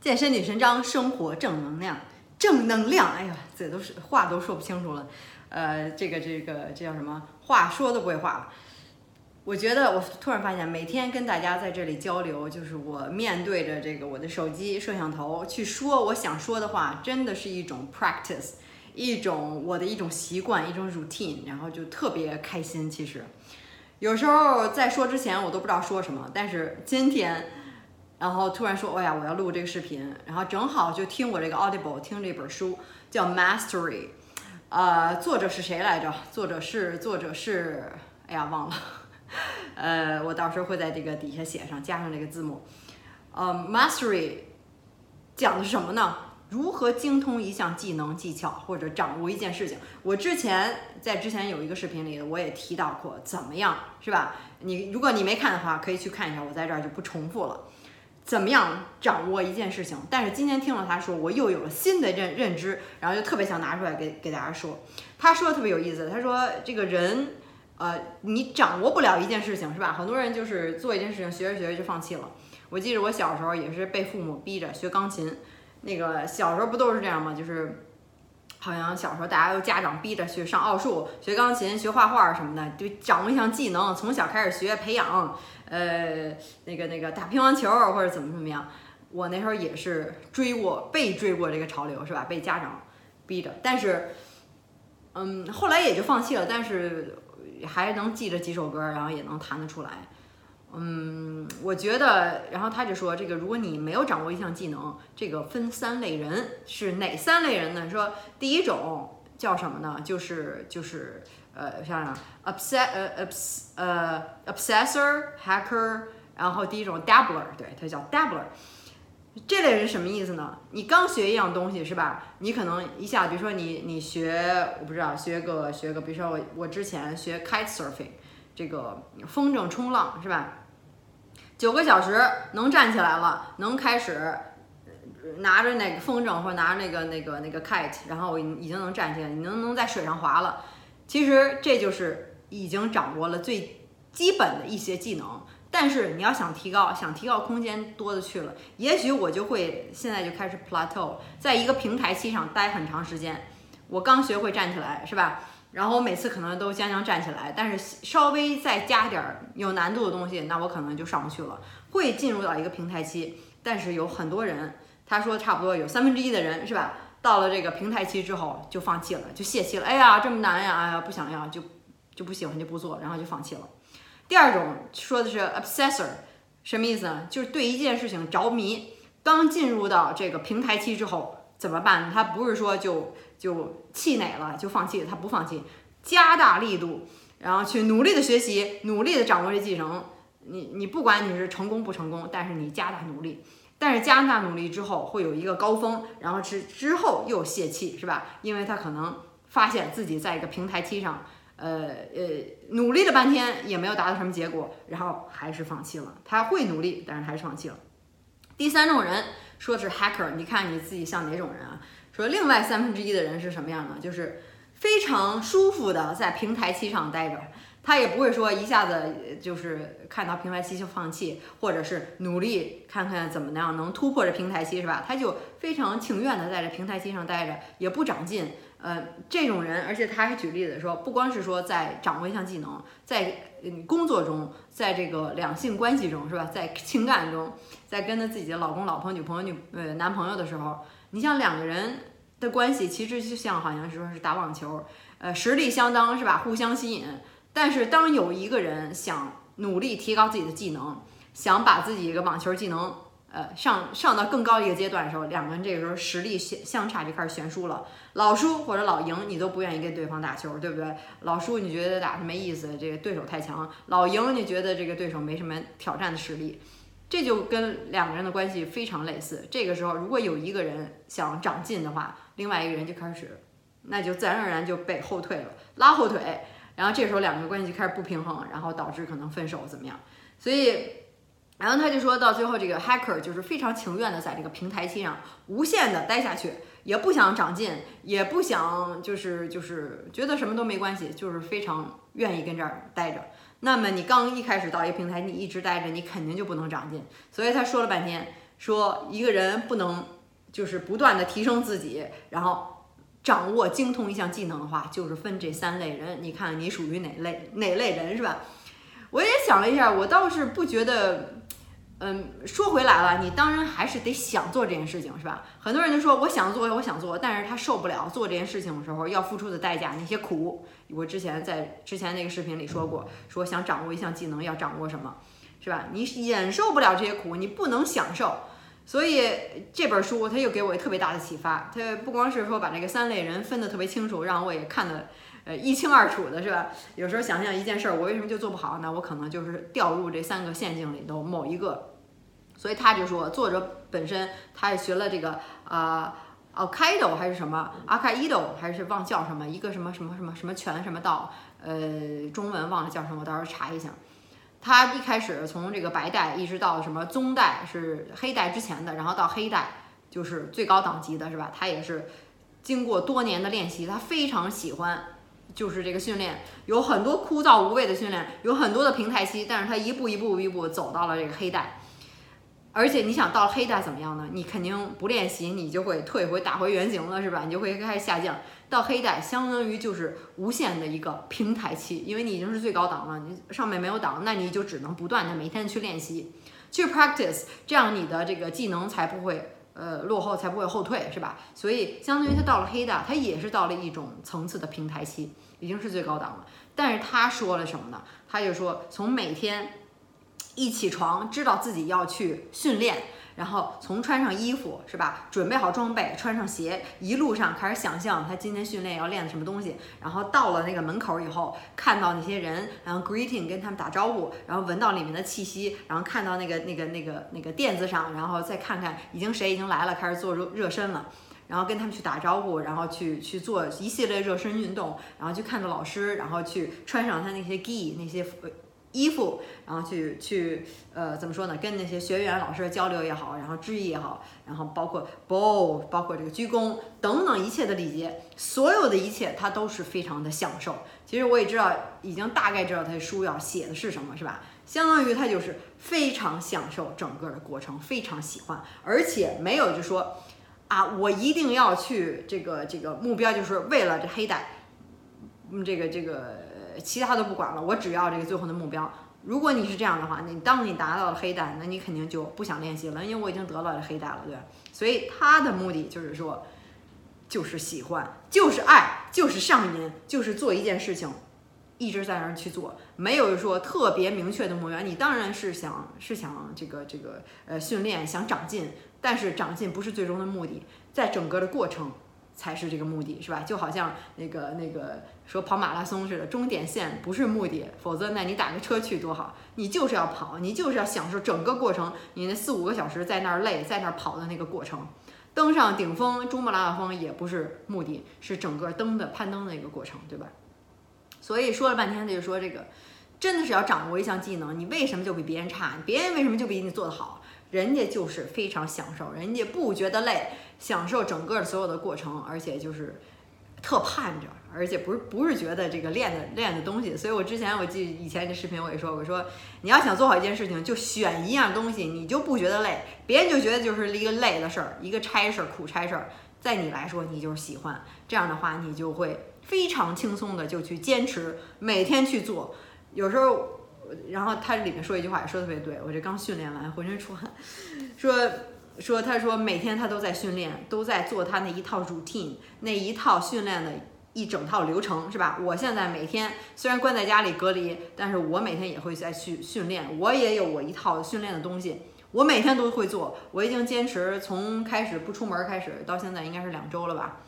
健身女神章，生活正能量，正能量。哎呀，这都是话都说不清楚了。呃，这个这个这叫什么？话说都不会话了。我觉得我突然发现，每天跟大家在这里交流，就是我面对着这个我的手机摄像头去说我想说的话，真的是一种 practice，一种我的一种习惯，一种 routine，然后就特别开心。其实有时候在说之前，我都不知道说什么，但是今天。然后突然说，哎呀，我要录这个视频，然后正好就听我这个 Audible 听这本书叫 Mastery，呃，作者是谁来着？作者是作者是，哎呀，忘了，呃，我到时候会在这个底下写上，加上这个字幕。呃，Mastery 讲的是什么呢？如何精通一项技能、技巧或者掌握一件事情？我之前在之前有一个视频里，我也提到过，怎么样，是吧？你如果你没看的话，可以去看一下，我在这儿就不重复了。怎么样掌握一件事情？但是今天听了他说，我又有了新的认认知，然后就特别想拿出来给给大家说。他说的特别有意思，他说这个人，呃，你掌握不了一件事情是吧？很多人就是做一件事情，学着学着就放弃了。我记得我小时候也是被父母逼着学钢琴，那个小时候不都是这样吗？就是好像小时候大家都家长逼着去上奥数、学钢琴、学画画什么的，就掌握一项技能，从小开始学培养。呃，那个那个打乒乓球或者怎么怎么样，我那时候也是追过被追过这个潮流是吧？被家长逼着，但是，嗯，后来也就放弃了。但是还能记着几首歌，然后也能弹得出来。嗯，我觉得，然后他就说，这个如果你没有掌握一项技能，这个分三类人是哪三类人呢？说第一种叫什么呢？就是就是。呃，想想，obsess，呃，obs，呃，obsessor，hacker，然后第一种 dabbler，对，它叫 dabbler。这类人什么意思呢？你刚学一样东西是吧？你可能一下，比如说你你学，我不知道，学个学个，比如说我我之前学 kite surfing，这个风筝冲浪是吧？九个小时能站起来了，能开始拿着那个风筝或者拿着那个那个那个 kite，然后已经能站起来，你能能在水上滑了。其实这就是已经掌握了最基本的一些技能，但是你要想提高，想提高空间多的去了。也许我就会现在就开始 plateau，在一个平台期上待很长时间。我刚学会站起来，是吧？然后我每次可能都将将站起来，但是稍微再加点儿有难度的东西，那我可能就上不去了，会进入到一个平台期。但是有很多人，他说差不多有三分之一的人，是吧？到了这个平台期之后就放弃了，就泄气了。哎呀，这么难呀！哎呀，不想要，就就不喜欢就不做，然后就放弃了。第二种说的是 obsessor，什么意思呢？就是对一件事情着迷。刚进入到这个平台期之后怎么办？他不是说就就气馁了就放弃，他不放弃，加大力度，然后去努力的学习，努力的掌握这技能。你你不管你是成功不成功，但是你加大努力。但是加大努力之后会有一个高峰，然后之之后又泄气，是吧？因为他可能发现自己在一个平台期上，呃呃，努力了半天也没有达到什么结果，然后还是放弃了。他会努力，但是还是放弃了。第三种人说是 hacker，你看你自己像哪种人啊？说另外三分之一的人是什么样的？就是非常舒服的在平台期上待着。他也不会说一下子就是看到平台期就放弃，或者是努力看看怎么样能突破这平台期，是吧？他就非常情愿的在这平台期上待着，也不长进。呃，这种人，而且他还举例子说，不光是说在掌握一项技能，在工作中，在这个两性关系中，是吧？在情感中，在跟他自己的老公、老婆、女朋友、女呃男朋友的时候，你像两个人的关系，其实就像好像是说是打网球，呃，实力相当，是吧？互相吸引。但是，当有一个人想努力提高自己的技能，想把自己一个网球技能，呃，上上到更高一个阶段的时候，两个人这个时候实力相相差就开始悬殊了。老输或者老赢，你都不愿意跟对方打球，对不对？老输你觉得打的没意思，这个对手太强；老赢你觉得这个对手没什么挑战的实力。这就跟两个人的关系非常类似。这个时候，如果有一个人想长进的话，另外一个人就开始，那就自然而然就被后退了，拉后腿。然后这时候两个关系开始不平衡，然后导致可能分手怎么样？所以，然后他就说到最后，这个 hacker 就是非常情愿的在这个平台期上无限的待下去，也不想长进，也不想就是就是觉得什么都没关系，就是非常愿意跟这儿待着。那么你刚一开始到一个平台，你一直待着，你肯定就不能长进。所以他说了半天，说一个人不能就是不断的提升自己，然后掌握精通一项技能的话，就是分这三类人。你看你属于哪类哪类人是吧？我也想了一下，我倒是不觉得。嗯，说回来了，你当然还是得想做这件事情，是吧？很多人就说我想做，我想做，但是他受不了做这件事情的时候要付出的代价，那些苦。我之前在之前那个视频里说过，说想掌握一项技能要掌握什么，是吧？你忍受不了这些苦，你不能享受。所以这本书它又给我特别大的启发，它不光是说把这个三类人分得特别清楚，让我也看得一清二楚的，是吧？有时候想象一件事儿，我为什么就做不好？那我可能就是掉入这三个陷阱里头某一个。所以他就说，作者本身他也学了这个啊，Al Qaeda 还是什么阿卡伊 o 还是忘叫什么一个什么什么什么什么拳什么道，呃，中文忘了叫什么，我到时候查一下。他一开始从这个白带一直到什么棕带是黑带之前的，然后到黑带就是最高等级的，是吧？他也是经过多年的练习，他非常喜欢就是这个训练，有很多枯燥无味的训练，有很多的平台期，但是他一步一步一步走到了这个黑带。而且你想到黑带怎么样呢？你肯定不练习，你就会退回打回原形了，是吧？你就会开始下降。到黑带相当于就是无限的一个平台期，因为你已经是最高档了，你上面没有档，那你就只能不断的每天去练习，去 practice，这样你的这个技能才不会呃落后，才不会后退，是吧？所以相当于他到了黑的，他也是到了一种层次的平台期，已经是最高档了。但是他说了什么呢？他就说从每天。一起床，知道自己要去训练，然后从穿上衣服是吧，准备好装备，穿上鞋，一路上开始想象他今天训练要练的什么东西，然后到了那个门口以后，看到那些人，然后 greeting 跟他们打招呼，然后闻到里面的气息，然后看到那个那个那个那个垫子上，然后再看看已经谁已经来了，开始做热热身了，然后跟他们去打招呼，然后去去做一系列热身运动，然后去看到老师，然后去穿上他那些 gi 那些。衣服，然后去去呃怎么说呢？跟那些学员老师交流也好，然后致意也好，然后包括 bow，包括这个鞠躬等等一切的礼节，所有的一切他都是非常的享受。其实我也知道，已经大概知道他的书要写的是什么，是吧？相当于他就是非常享受整个的过程，非常喜欢，而且没有就说啊，我一定要去这个这个目标，就是为了这黑带，嗯，这个这个。其他都不管了，我只要这个最后的目标。如果你是这样的话，你当你达到了黑带，那你肯定就不想练习了，因为我已经得到了黑带了，对？所以他的目的就是说，就是喜欢，就是爱，就是上瘾，就是做一件事情，一直在那儿去做，没有说特别明确的目标。你当然是想是想这个这个呃训练，想长进，但是长进不是最终的目的，在整个的过程。才是这个目的，是吧？就好像那个那个说跑马拉松似的，终点线不是目的，否则那你打个车去多好。你就是要跑，你就是要享受整个过程。你那四五个小时在那儿累，在那儿跑的那个过程，登上顶峰珠穆朗玛峰也不是目的，是整个登的攀登的一个过程，对吧？所以说了半天，他就说这个真的是要掌握一项技能，你为什么就比别人差？别人为什么就比你做得好？人家就是非常享受，人家不觉得累。享受整个所有的过程，而且就是特盼着，而且不是不是觉得这个练的练的东西。所以我之前我记以前这视频我也说，我说你要想做好一件事情，就选一样东西，你就不觉得累，别人就觉得就是一个累的事儿，一个差事儿、苦差事儿，在你来说你就是喜欢。这样的话，你就会非常轻松的就去坚持，每天去做。有时候，然后他里面说一句话也说特别对，我这刚训练完，浑身出汗，说。说，他说每天他都在训练，都在做他那一套 routine，那一套训练的一整套流程，是吧？我现在每天虽然关在家里隔离，但是我每天也会在去训练，我也有我一套训练的东西，我每天都会做。我已经坚持从开始不出门开始到现在应该是两周了吧，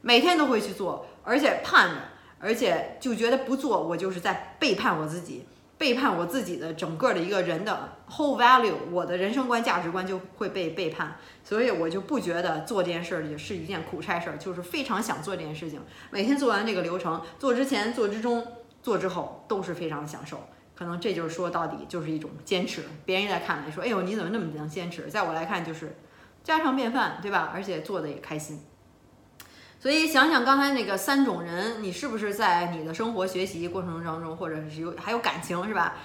每天都会去做，而且盼着，而且就觉得不做我就是在背叛我自己。背叛我自己的整个的一个人的 whole value，我的人生观价值观就会被背叛，所以我就不觉得做这件事儿也是一件苦差事儿，就是非常想做这件事情。每天做完这个流程，做之前、做之中、做之后都是非常享受。可能这就是说到底就是一种坚持。别人在看来说，哎呦你怎么那么能坚持？在我来看就是家常便饭，对吧？而且做的也开心。所以想想刚才那个三种人，你是不是在你的生活学习过程当中，或者是有还有感情是吧，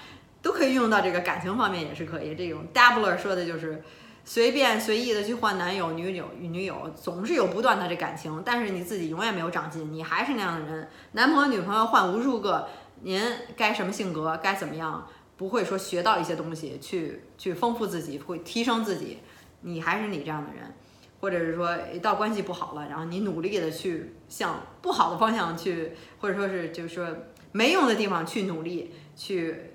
都可以用到这个感情方面也是可以。这种 Dabbler 说的就是，随便随意的去换男友、女友与、女友，总是有不断的这感情，但是你自己永远没有长进，你还是那样的人。男朋友、女朋友换无数个，您该什么性格，该怎么样，不会说学到一些东西去去丰富自己，会提升自己，你还是你这样的人，或者是说一到关系不好了，然后你努力的去向不好的方向去，或者说是就是说没用的地方去努力去。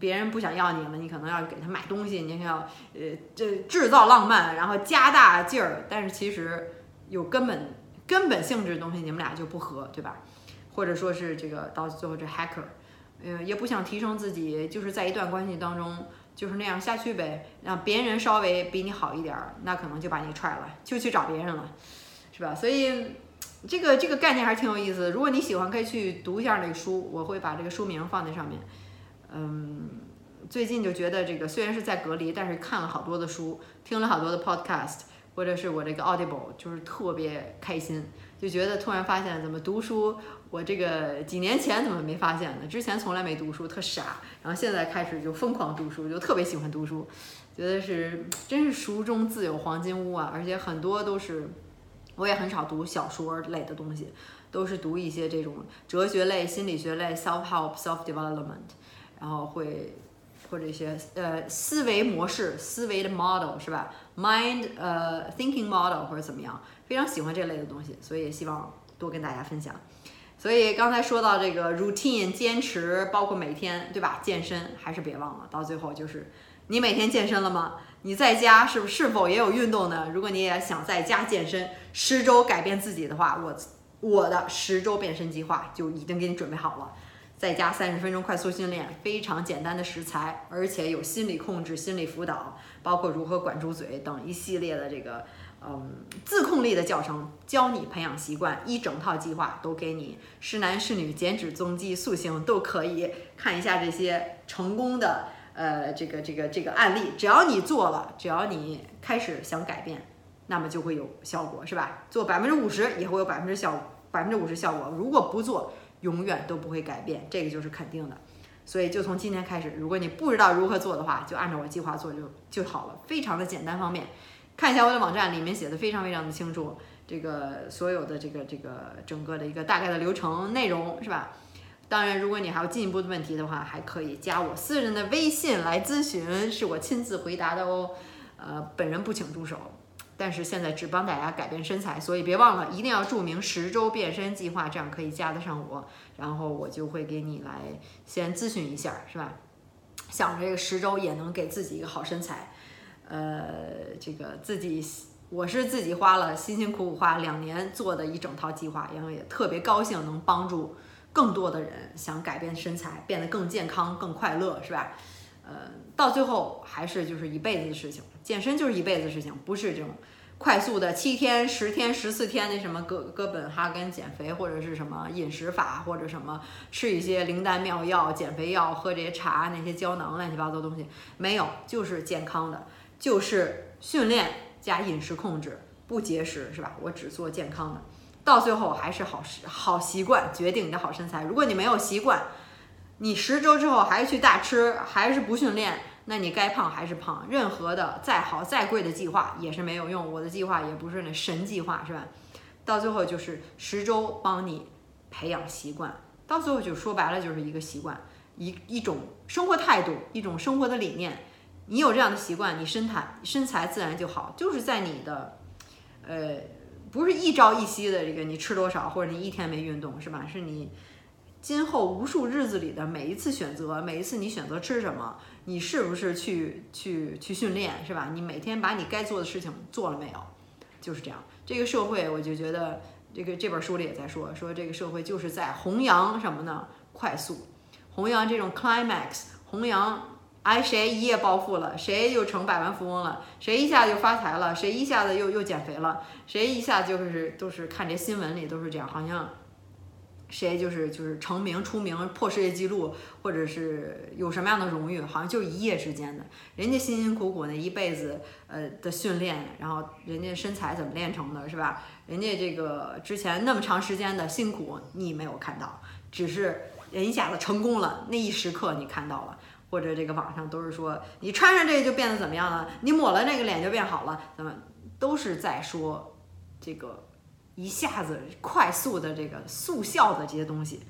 别人不想要你了，你可能要给他买东西，你要呃这制造浪漫，然后加大劲儿，但是其实有根本根本性质的东西，你们俩就不合，对吧？或者说是这个到最后这 hacker，呃也不想提升自己，就是在一段关系当中就是那样下去呗，让别人稍微比你好一点儿，那可能就把你踹了，就去找别人了，是吧？所以这个这个概念还是挺有意思的。如果你喜欢，可以去读一下那个书，我会把这个书名放在上面。嗯，最近就觉得这个虽然是在隔离，但是看了好多的书，听了好多的 podcast，或者是我这个 Audible，就是特别开心，就觉得突然发现怎么读书，我这个几年前怎么没发现呢？之前从来没读书，特傻，然后现在开始就疯狂读书，就特别喜欢读书，觉得是真是书中自有黄金屋啊！而且很多都是，我也很少读小说类的东西，都是读一些这种哲学类、心理学类、self help、self development。然后会或者一些呃思维模式、思维的 model 是吧？mind 呃 thinking model 或者怎么样，非常喜欢这类的东西，所以也希望多跟大家分享。所以刚才说到这个 routine 坚持，包括每天对吧？健身还是别忘了，到最后就是你每天健身了吗？你在家是不是否也有运动呢？如果你也想在家健身，十周改变自己的话，我我的十周变身计划就已经给你准备好了。再加三十分钟快速训练，非常简单的食材，而且有心理控制、心理辅导，包括如何管住嘴等一系列的这个嗯自控力的教程，教你培养习惯，一整套计划都给你。是男是女，减脂增肌塑形都可以看一下这些成功的呃这个这个这个案例。只要你做了，只要你开始想改变，那么就会有效果，是吧？做百分之五十也会有百分之效百分之五十效果。如果不做，永远都不会改变，这个就是肯定的。所以就从今天开始，如果你不知道如何做的话，就按照我计划做就就好了，非常的简单方便。看一下我的网站，里面写的非常非常的清楚，这个所有的这个这个整个的一个大概的流程内容是吧？当然，如果你还有进一步的问题的话，还可以加我私人的微信来咨询，是我亲自回答的哦。呃，本人不请助手。但是现在只帮大家改变身材，所以别忘了一定要注明十周变身计划，这样可以加得上我，然后我就会给你来先咨询一下，是吧？想这个十周也能给自己一个好身材，呃，这个自己我是自己花了辛辛苦苦花两年做的一整套计划，然后也特别高兴能帮助更多的人想改变身材，变得更健康、更快乐，是吧？呃，到最后还是就是一辈子的事情。健身就是一辈子事情，不是这种快速的七天、十天、十四天那什么哥哥本哈根减肥，或者是什么饮食法，或者什么吃一些灵丹妙药、减肥药，喝这些茶、那些胶囊、乱七八糟东西，没有，就是健康的，就是训练加饮食控制，不节食是吧？我只做健康的，到最后还是好习好习惯决定你的好身材。如果你没有习惯，你十周之后还去大吃，还是不训练。那你该胖还是胖，任何的再好再贵的计划也是没有用。我的计划也不是那神计划，是吧？到最后就是十周帮你培养习惯，到最后就说白了就是一个习惯，一一种生活态度，一种生活的理念。你有这样的习惯，你身材身材自然就好。就是在你的，呃，不是一朝一夕的这个你吃多少，或者你一天没运动，是吧？是你今后无数日子里的每一次选择，每一次你选择吃什么。你是不是去去去训练是吧？你每天把你该做的事情做了没有？就是这样。这个社会，我就觉得这个这本书里也在说，说这个社会就是在弘扬什么呢？快速，弘扬这种 climax，弘扬哎谁一夜暴富了，谁又成百万富翁了，谁一下就发财了，谁一下子又又减肥了，谁一下就是都是看这新闻里都是这样，好像。谁就是就是成名出名破世界纪录，或者是有什么样的荣誉，好像就是一夜之间的。人家辛辛苦苦那一辈子呃的训练，然后人家身材怎么练成的，是吧？人家这个之前那么长时间的辛苦，你没有看到，只是人一下子成功了那一时刻你看到了。或者这个网上都是说你穿上这个就变得怎么样了，你抹了那个脸就变好了，那么都是在说这个一下子快速的这个速效的这些东西。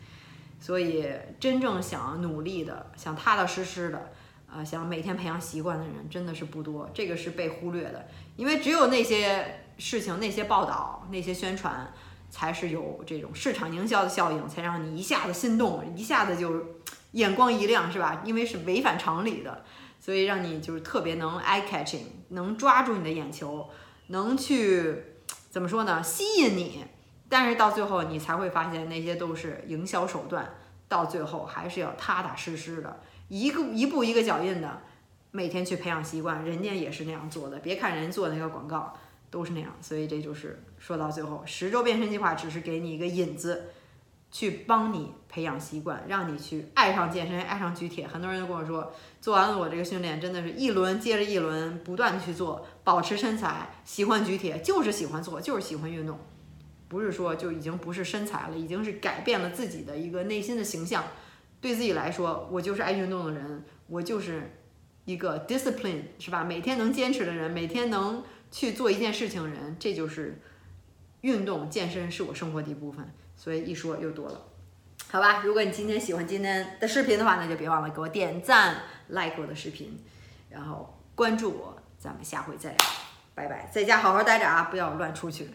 所以真正想努力的、想踏踏实实的，呃，想每天培养习惯的人真的是不多，这个是被忽略的，因为只有那些事情、那些报道、那些宣传，才是有这种市场营销的效应，才让你一下子心动，一下子就眼光一亮，是吧？因为是违反常理的，所以让你就是特别能 eye catching，能抓住你的眼球，能去怎么说呢？吸引你。但是到最后，你才会发现那些都是营销手段。到最后还是要踏踏实实的，一个一步一个脚印的，每天去培养习惯。人家也是那样做的，别看人做那个广告都是那样。所以这就是说到最后，十周变身计划只是给你一个引子，去帮你培养习惯，让你去爱上健身，爱上举铁。很多人都跟我说，做完了我这个训练，真的是一轮接着一轮，不断去做，保持身材，喜欢举铁，就是喜欢做，就是喜欢运动。不是说就已经不是身材了，已经是改变了自己的一个内心的形象。对自己来说，我就是爱运动的人，我就是一个 discipline，是吧？每天能坚持的人，每天能去做一件事情的人，这就是运动健身是我生活的一部分。所以一说又多了，好吧？如果你今天喜欢今天的视频的话，那就别忘了给我点赞、like 我的视频，然后关注我，咱们下回再聊，拜拜，在家好好待着啊，不要乱出去。